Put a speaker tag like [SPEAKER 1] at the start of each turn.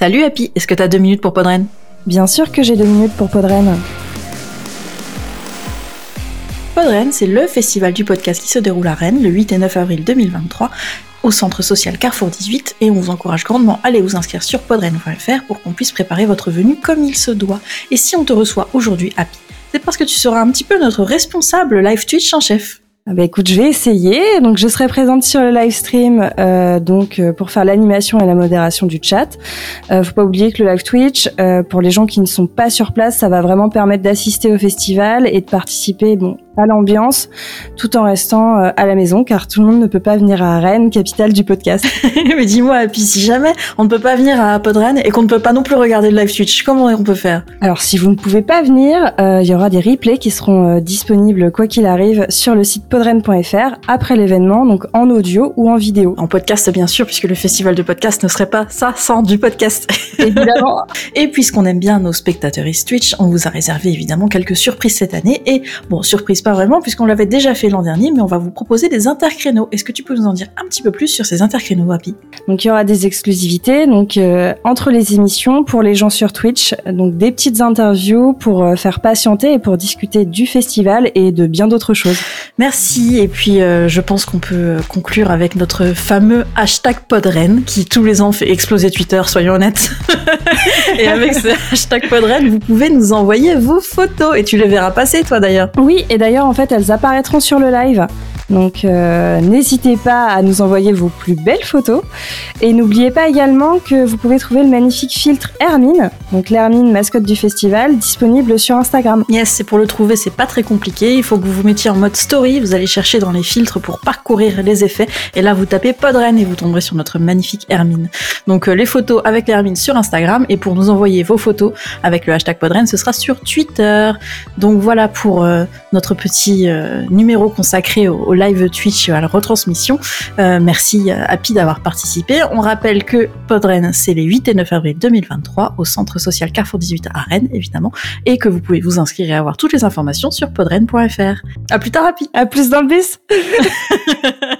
[SPEAKER 1] Salut Happy, est-ce que t'as deux minutes pour Podren?
[SPEAKER 2] Bien sûr que j'ai deux minutes pour Podren.
[SPEAKER 1] Podren, c'est le festival du podcast qui se déroule à Rennes le 8 et 9 avril 2023 au centre social Carrefour 18 et on vous encourage grandement à aller vous inscrire sur podren.fr pour qu'on puisse préparer votre venue comme il se doit. Et si on te reçoit aujourd'hui Happy, c'est parce que tu seras un petit peu notre responsable live Twitch en chef.
[SPEAKER 2] Ah bah écoute, je vais essayer. Donc je serai présente sur le live stream euh, donc euh, pour faire l'animation et la modération du chat. Euh, faut pas oublier que le live Twitch, euh, pour les gens qui ne sont pas sur place, ça va vraiment permettre d'assister au festival et de participer bon à l'ambiance tout en restant euh, à la maison car tout le monde ne peut pas venir à Rennes, capitale du podcast.
[SPEAKER 1] Mais dis-moi, puis si jamais on ne peut pas venir à Podren et qu'on ne peut pas non plus regarder le live Twitch, comment on peut faire?
[SPEAKER 2] Alors si vous ne pouvez pas venir, euh, il y aura des replays qui seront euh, disponibles quoi qu'il arrive sur le site podren.fr après l'événement, donc en audio ou en vidéo.
[SPEAKER 1] En podcast bien sûr, puisque le festival de podcast ne serait pas ça sans du podcast.
[SPEAKER 2] Évidemment.
[SPEAKER 1] et puisqu'on aime bien nos spectateurs Twitch, on vous a réservé évidemment quelques surprises cette année et bon, surprise pas vraiment puisqu'on l'avait déjà fait l'an dernier, mais on va vous proposer des intercréneaux. Est-ce que tu peux nous en dire un petit peu plus sur ces intercréneaux, Happy?
[SPEAKER 2] Donc il y aura des exclusivités donc euh, entre les émissions pour les gens sur Twitch, donc des petites interviews pour euh, faire patienter et pour discuter du festival et de bien d'autres choses.
[SPEAKER 1] Merci et puis euh, je pense qu'on peut conclure avec notre fameux hashtag Podren qui tous les ans fait exploser Twitter, soyons honnêtes. et avec ce hashtag Podren, vous pouvez nous envoyer vos photos et tu les verras passer toi d'ailleurs.
[SPEAKER 2] Oui, et d'ailleurs en fait elles apparaîtront sur le live. Donc euh, n'hésitez pas à nous envoyer vos plus belles photos. Et n'oubliez pas également que vous pouvez trouver le magnifique filtre Hermine, donc l'Hermine mascotte du festival, disponible sur Instagram.
[SPEAKER 1] Yes, c'est pour le trouver, c'est pas très compliqué. Il faut que vous vous mettiez en mode story. Vous allez chercher dans les filtres pour parcourir les effets. Et là, vous tapez Podren et vous tomberez sur notre magnifique Hermine. Donc euh, les photos avec l'Hermine sur Instagram. Et pour nous envoyer vos photos avec le hashtag Podren, ce sera sur Twitter. Donc voilà pour euh, notre petit numéro consacré au, au live Twitch à la retransmission. Euh, merci euh, Happy d'avoir participé. On rappelle que Podren, c'est les 8 et 9 avril 2023 au centre social Carrefour 18 à Rennes, évidemment, et que vous pouvez vous inscrire et avoir toutes les informations sur podren.fr. À plus tard, Happy
[SPEAKER 2] À plus dans le bus